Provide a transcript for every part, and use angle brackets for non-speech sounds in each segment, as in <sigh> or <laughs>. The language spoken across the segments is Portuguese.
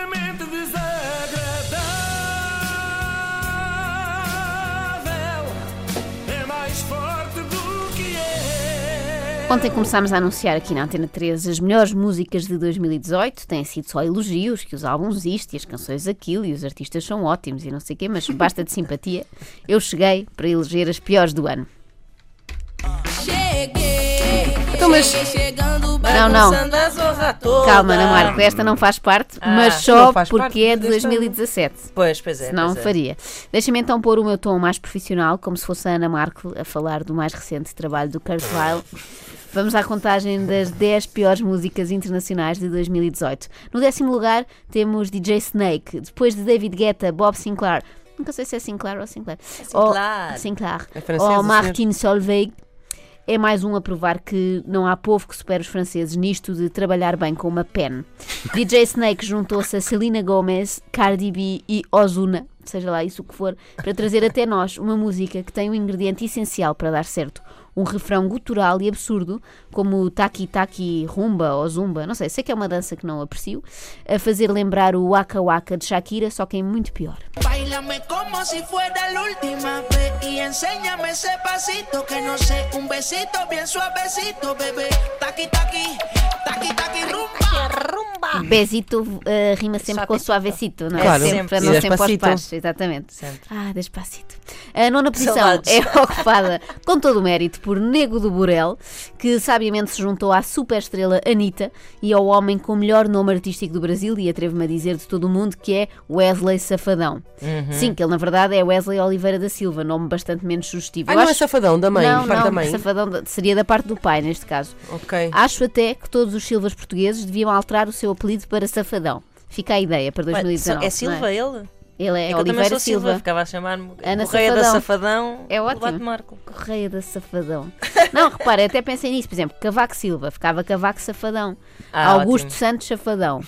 extremamente desagradável. É mais forte do que é. Ontem começámos a anunciar aqui na Antena 13 as melhores músicas de 2018. Têm sido só elogios, que os álbuns isto e as canções aquilo e os artistas são ótimos e não sei o quê, mas basta de simpatia. Eu cheguei para eleger as piores do ano. Cheguei, Então, mas- cheguei chegando, Não, não. Calma, Ana Marco, esta não faz parte, Ah, mas só não porque parte é de deste ano. 2017. Pois, pois é. Não, é. faria. Deixa-me então pôr o meu tom mais profissional, como se fosse a Ana Marco a falar do mais recente trabalho do Kurt Weill. Vamos à contagem das 10 piores músicas internacionais de 2018. No décimo lugar temos DJ Snake, depois de David Guetta, Bob Sinclair. Nunca sei se é Sinclair ou Sinclair. Sinclair. Ou, Sinclair. É francês, ou o Martin Solveig. É mais um a provar que não há povo que supere os franceses nisto de trabalhar bem com uma pen. <laughs> DJ Snake juntou-se a Selena Gomez, Cardi B e Ozuna, seja lá isso o que for, para trazer até nós uma música que tem um ingrediente essencial para dar certo. Um refrão gutural e absurdo, como o Taki Taki Rumba ou Zumba, não sei, sei que é uma dança que não aprecio, a fazer lembrar o Waka Waka de Shakira, só que em muito pior. Bailame como si fuera la última vez y enséñame ese pasito que no sé, un besito bien suavecito, taqui, taqui taqui rumba. Besito uh, rima sempre com suavecito, não é? Claro. Sempre, para não sempre aos passos, exatamente. Sempre. Ah, despacito. A nona <laughs> posição Saudades. é ocupada com todo o mérito por Nego do Borel, que sabiamente se juntou à super estrela Anitta e ao homem com o melhor nome artístico do Brasil, e atrevo-me a dizer de todo o mundo, que é Wesley Safadão. Uhum. Sim, que ele na verdade é Wesley Oliveira da Silva, nome bastante menos sugestivo. Ah, não é acho- safadão da mãe, Não, parte não, da mãe. Safadão da- seria da parte do pai, neste caso. Ok. Acho até que todos os Silvas portugueses deviam alterar o seu apelido para Safadão. Fica a ideia para Ué, 2019. É não Silva ele? Ele é, É que eu também Oliveira sou Silva. Silva. Ficava a chamar-me Ana Correia da Safadão. Safadão. É ótimo. Marco. Correia da Safadão. <laughs> Não, repara, até pensei nisso. Por exemplo, Cavaco Silva. Ficava Cavaco Safadão. Ah, Augusto ótimo. Santos Safadão.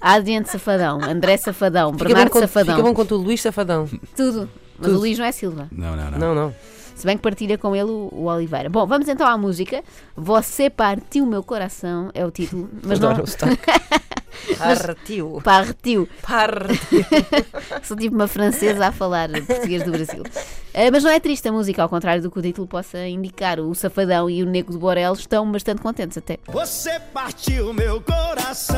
Adriano Safadão. André Safadão. Fica Bernardo com, Safadão. fica bom com tu, Luís Safadão. Tudo. Mas Tudo. o Luís não é Silva. Não, não, não. Não, não. Se bem que partilha com ele o, o Oliveira. Bom, vamos então à música. Você partiu meu coração é o título. Mas não. Adoro o sotaque. <laughs> Partiu. Partiu. Partiu. <laughs> Sou tipo uma francesa a falar português do Brasil. Eh, mas não é triste a música, ao contrário do que o título possa indicar. O Safadão e o Nego de Borel estão bastante contentes até. Você partiu meu coração,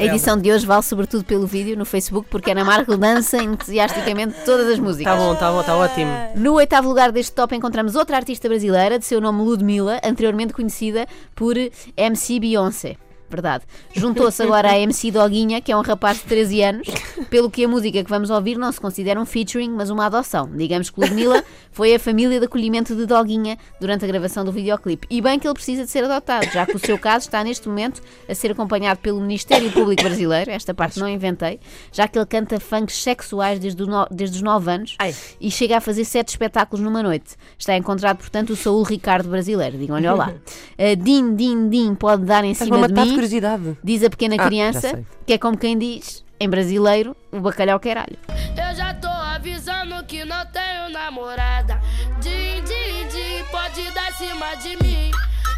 A edição de hoje vale sobretudo pelo vídeo no Facebook, porque Ana Marco dança entusiasticamente todas as músicas. Tá bom, tá bom, tá ótimo. No oitavo lugar deste top encontramos outra artista brasileira, de seu nome Ludmilla, anteriormente conhecida por MC Beyoncé. Verdade. Juntou-se agora a MC Doguinha, que é um rapaz de 13 anos, pelo que a música que vamos ouvir não se considera um featuring, mas uma adoção. Digamos que Ludmilla foi a família de acolhimento de Doguinha durante a gravação do videoclipe. E bem que ele precisa de ser adotado, já que o seu caso está neste momento a ser acompanhado pelo Ministério Público Brasileiro, esta parte não inventei, já que ele canta funks sexuais desde, no- desde os 9 anos Ai. e chega a fazer sete espetáculos numa noite. Está encontrado, portanto, o Saúl Ricardo brasileiro. Digam-lhe olá. Uh, <laughs> din, din, din, pode dar em cima de mim, curiosidade. diz a pequena Ah, já criança, sei. que é como quem diz, em brasileiro, o bacalhau queralho. Eu já tô avisando que não tenho namorada. Din, din, din, pode dar cima de mim.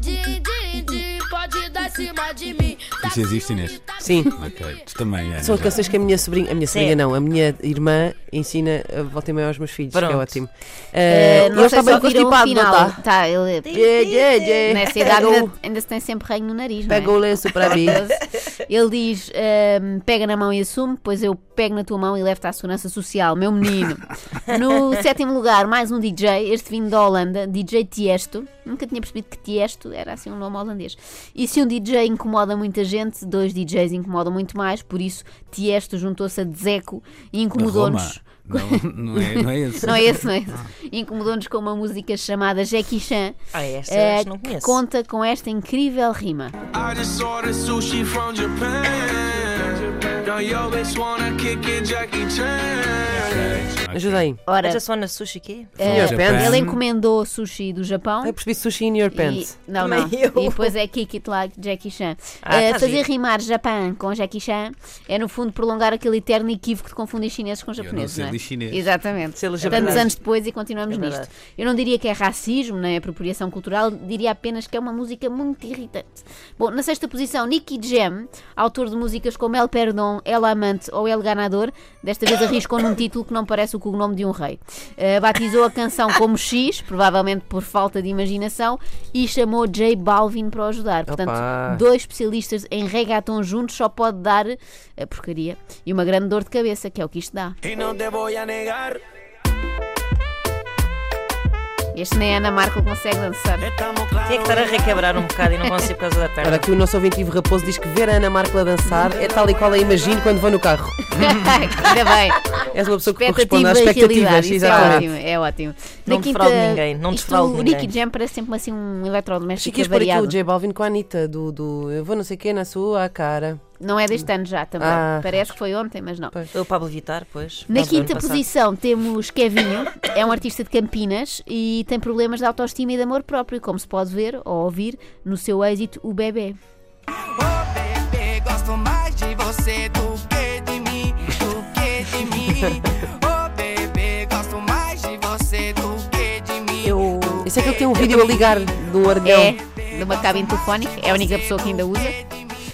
Din, din, din, pode dar cima de mim. Existe, Inês? Sim. Ok, tu também, Ana. São já. canções que a minha sobrinha, a minha sobrinha não, a minha irmã ensina a volta e meia aos meus filhos, que é Pronto. ótimo. Uh, Eh, não ele sei está se bem ouviram o constipado, não final. está? Tá, ele... Yeah, yeah, yeah. Nessa idade ainda, ainda se tem sempre reino no nariz, não é? Pega o lenço para mim. Ele diz: ehm, pega na mão e assume, pois eu pego na tua mão e levo-te à segurança social, meu menino. <laughs> No sétimo lugar, mais um DJ, este vindo da Holanda, DJ Tiesto. Nunca tinha percebido que Tiesto era assim um nome holandês. E se um DJ incomoda muita gente, dois DJs incomodam muito mais, por isso Tiesto juntou-se a Dzeko e incomodou-nos. Não, não, é, não é esse. <laughs> Não é esse, não é esse. Incomodou-nos com uma música chamada Jackie Chan, Ah, esta eh, não que conheço. conta com esta incrível rima. I just ordered sushi from Japan. Now yo bitch wanna kick it, Jackie Chan. Ok. Ajuda aí. Ora, I just wanna sushi quê? eh, Your pants. ele encomendou sushi do Japão. Eu percebi sushi in your E, pants. não, Também não. eu. E depois é Kick It Like Jackie Chan. Ah, Eh, tá fazer giro. rimar Japão com Jackie Chan é, no fundo, prolongar aquele eterno equívoco de confundir chineses com japoneses. ser não é? ali chinês. Exatamente. Ser ali Tantos anos depois e continuamos É nisto. verdade. Eu não diria que é racismo nem apropriação cultural, diria apenas que é uma música muito irritante. Bom, na sexta posição, Nicky Jam, autor de músicas como El Perdón, El Amante ou El Ganador, desta vez arriscou num título que não parece o cognome de um rei. Eh, batizou a canção como X, provavelmente por falta de imaginação, e chamou J Balvin para o ajudar. Portanto, Opa. dois especialistas em reggaeton juntos só pode dar a porcaria e uma grande dor de cabeça, que é o que isto dá. Y no te voy a negar, Este nem a Ana Marco consegue dançar. Tinha que estar a requebrar um bocado e não consigo por causa da perna. Ora, aqui o nosso ouvinte Ivo Raposo diz que ver a Ana Marco a dançar é tal e qual a imagino quando vou no carro. <laughs> Ainda bem. És uma pessoa que corresponde Expectativa às expectativas. é Exatamente. ótimo, é ótimo. Não defraude ninguém, não isto, defraude O ninguém. Nicky Jam parece sempre assim um eletrodoméstico Chiquinhas por aqui o variado. J Balvin com a Anitta do, do Eu vou não sei o que na sua cara. Não é deste ano já também. Ah. Parece que foi ontem, mas não. O Pablo Vittar, pois. Na do quinta posição temos Kevinho, é um artista de Campinas e tem problemas de autoestima e de amor próprio, como se pode ver ou ouvir no seu êxito O Bebê. Oh, bebê, gosto mais de você do que de mim, do que de mim. Oh, bebê, gosto mais de você do que de mim. Eu. Isso é que ele tem um vídeo a ligar um ardelhão. É de uma cabine telefónica, é a única pessoa que ainda usa.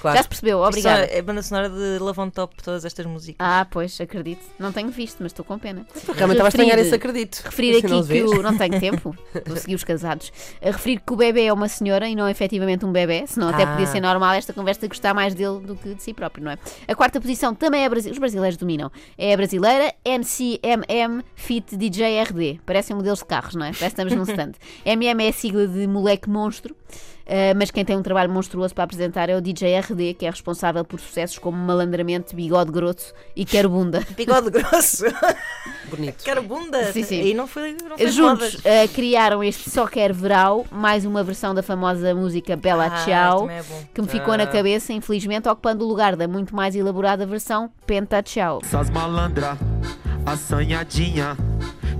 Claro. Já se percebeu, obrigada. É a banda sonora de Love on Top, todas estas músicas. Ah, pois, acredito. Não tenho visto, mas estou com pena. Realmente estava a estranhar esse acredito. Referir não aqui que o. Não tenho tempo, vou seguir os casados. A referir que o bebê é uma senhora e não efetivamente um bebê, senão até Ah. podia ser normal esta conversa gostar mais dele do que de si próprio, não é? A quarta posição também é brasileira, os brasileiros dominam. É a brasileira MCMM Fit DJ RD. Parecem modelos de carros, não é? Parece que estamos num stand. <laughs> MM é a sigla de moleque monstro. Uh, mas quem tem um trabalho monstruoso para apresentar é o DJ RD, que é responsável por sucessos como Malandramento, Bigode Grosso e Quero Bunda. <laughs> Bigode grosso. <laughs> Bonito. Quero bunda. Sim, sim. E não foi. Não foi Juntos uh, criaram este Só Quer Verão, mais uma versão da famosa música Bela Ah, Tchau, é que me ficou na cabeça, infelizmente, ocupando o lugar da muito mais elaborada versão Penta Tchau. Essas malandra, assanhadinha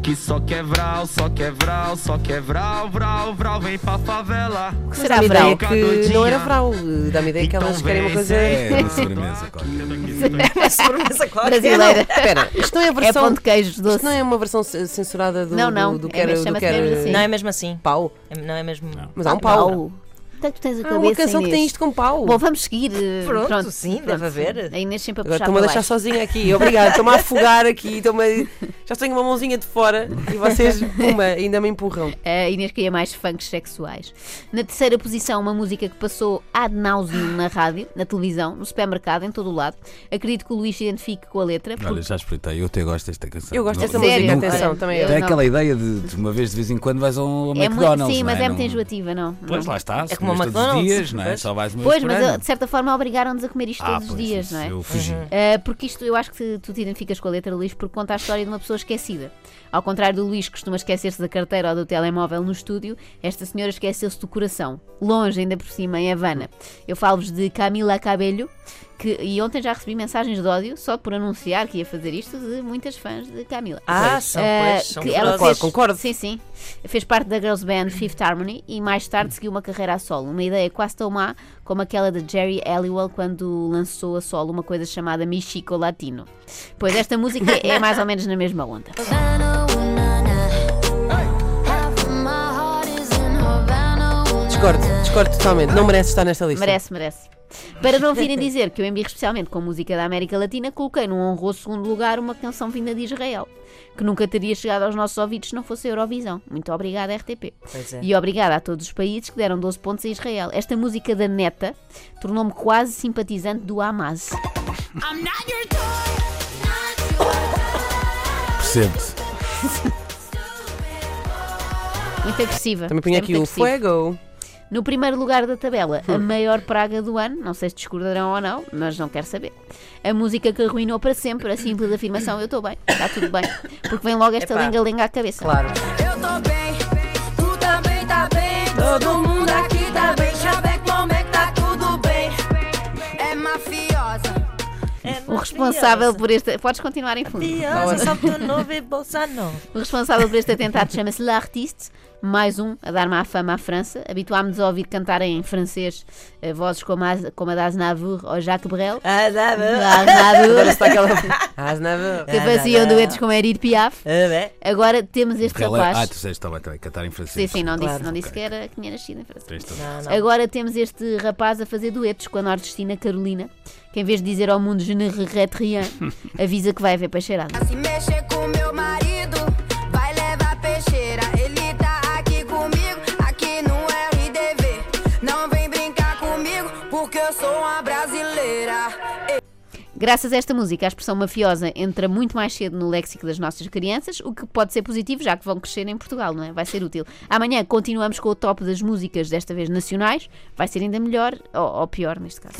Que só quer vral, só quer vral, só quer vral, vral, vral Vem pra favela O que será ideia que não era Vral. Dá-me ideia que Então elas querem uma coisa. É uma sobremesa qualquer. <laughs> Uma sobremesa qualquer. Brasileira. Espera, isto não é a É versão. pão de queijos doce. Isto não é uma versão censurada do, Não, não, do, do é chama-se quer mesmo assim. Não é mesmo assim. pau. É- Não é mesmo. Mas há um pau. Até que tu tens a cabeça, uma canção que Inês. tem isto com pau. Bom, vamos seguir. uh, Pronto, sim, deve haver. A Inês sempre a Agora puxar estou-me a deixar baixo. sozinha aqui. Obrigada. Estou-me a afogar aqui. estou-me a- Já tenho uma mãozinha de fora e vocês, puma, ainda me empurram. A Inês queria mais funks sexuais. Na terceira posição, uma música que passou ad nauseum na rádio, na televisão, no supermercado, em todo o lado. Acredito que o Luís se identifique com a letra. porque- Olha, já espreitei, eu até gosto desta canção. Eu gosto desta música, nunca- atenção, Olha, também eu eu. Tem aquela ideia de, de uma vez de vez em quando vais ao, ao É muito, sim, mas não é muito Não- enjoativa, não? Pois não. lá está, É como todos os McDonald's, dias, não é? pois. Só vais uma Pois, mas ano. uh, de certa forma obrigaram-nos a comer isto Ah, todos os dias, isso não é? Eu fugi. Uh, porque isto eu acho que tu te identificas com a letra Luís porque conta a história de uma pessoa esquecida. Ao contrário do Luís que costuma esquecer-se da carteira ou do telemóvel no estúdio, esta senhora esqueceu-se do coração, longe ainda por cima, em Havana. Eu falo-vos de Camila Cabello, que, e ontem já recebi mensagens de ódio só por anunciar que ia fazer isto de muitas fãs de Camila. Ah, são, Uh, pois. São que ela fez, Concordo. Sim, sim. Fez parte da girls band Fifth Harmony e mais tarde seguiu uma carreira a solo. Uma ideia quase tão má como aquela de Jerry Halliwell quando lançou a solo uma coisa chamada Michico Latino. Pois esta música é mais ou menos na mesma onda. <laughs> Discordo, discordo totalmente. Não merece estar nesta lista. Merece, merece. Para não virem <laughs> dizer que eu embirro especialmente com música da América Latina, coloquei num honroso segundo lugar uma canção vinda de Israel, que nunca teria chegado aos nossos ouvidos se não fosse a Eurovisão. Muito obrigada, RTP. Pois é. E obrigada a todos os países que deram 12 pontos a Israel. Esta música da Neta tornou-me quase simpatizante do Hamas. Percebe-se. Muito agressiva. Também punha aqui o agressivo. Fuego. No primeiro lugar da tabela, a maior praga do ano, não sei se discordarão ou não, mas não quero saber. A música que arruinou para sempre a simples afirmação: Eu estou bem, está tudo bem. Porque vem logo esta lenga-lenga à cabeça. Claro. Eu tô bem, tu também tá bem. Todo mundo aqui tá bem. Já vê como é que tá tudo bem. É mafiosa. O responsável por este. Podes continuar em fundo. Bolsa nova. O responsável por este atentado chama-se L'Artiste, mais um a dar má fama à França. Habituámos-nos a ouvir cantar em francês eh, vozes como a, como a das Navour ou Jacques Brel. Ah, dá, dá. Das Navour, Agora está aquela. <laughs> Ah, never. que faziam duetos com Edith Piaf. Ah. Agora temos este Ela- Ah, rapaz. tu disseste estava a cantar em Sim, francês. sim, não disse, Claro. não disse que, era, que tinha nascido em não. Agora temos este rapaz a fazer duetos com a nordestina Carolina, que em vez de dizer ao mundo je ne regrette rien, <laughs> avisa que vai haver peixeirada. Se mexer com meu Graças a esta música, a expressão mafiosa entra muito mais cedo no léxico das nossas crianças, o que pode ser positivo, já que vão crescer em Portugal, não é? Vai ser útil. Amanhã continuamos com o top das músicas, desta vez nacionais. Vai ser ainda melhor, ou, ou pior neste caso.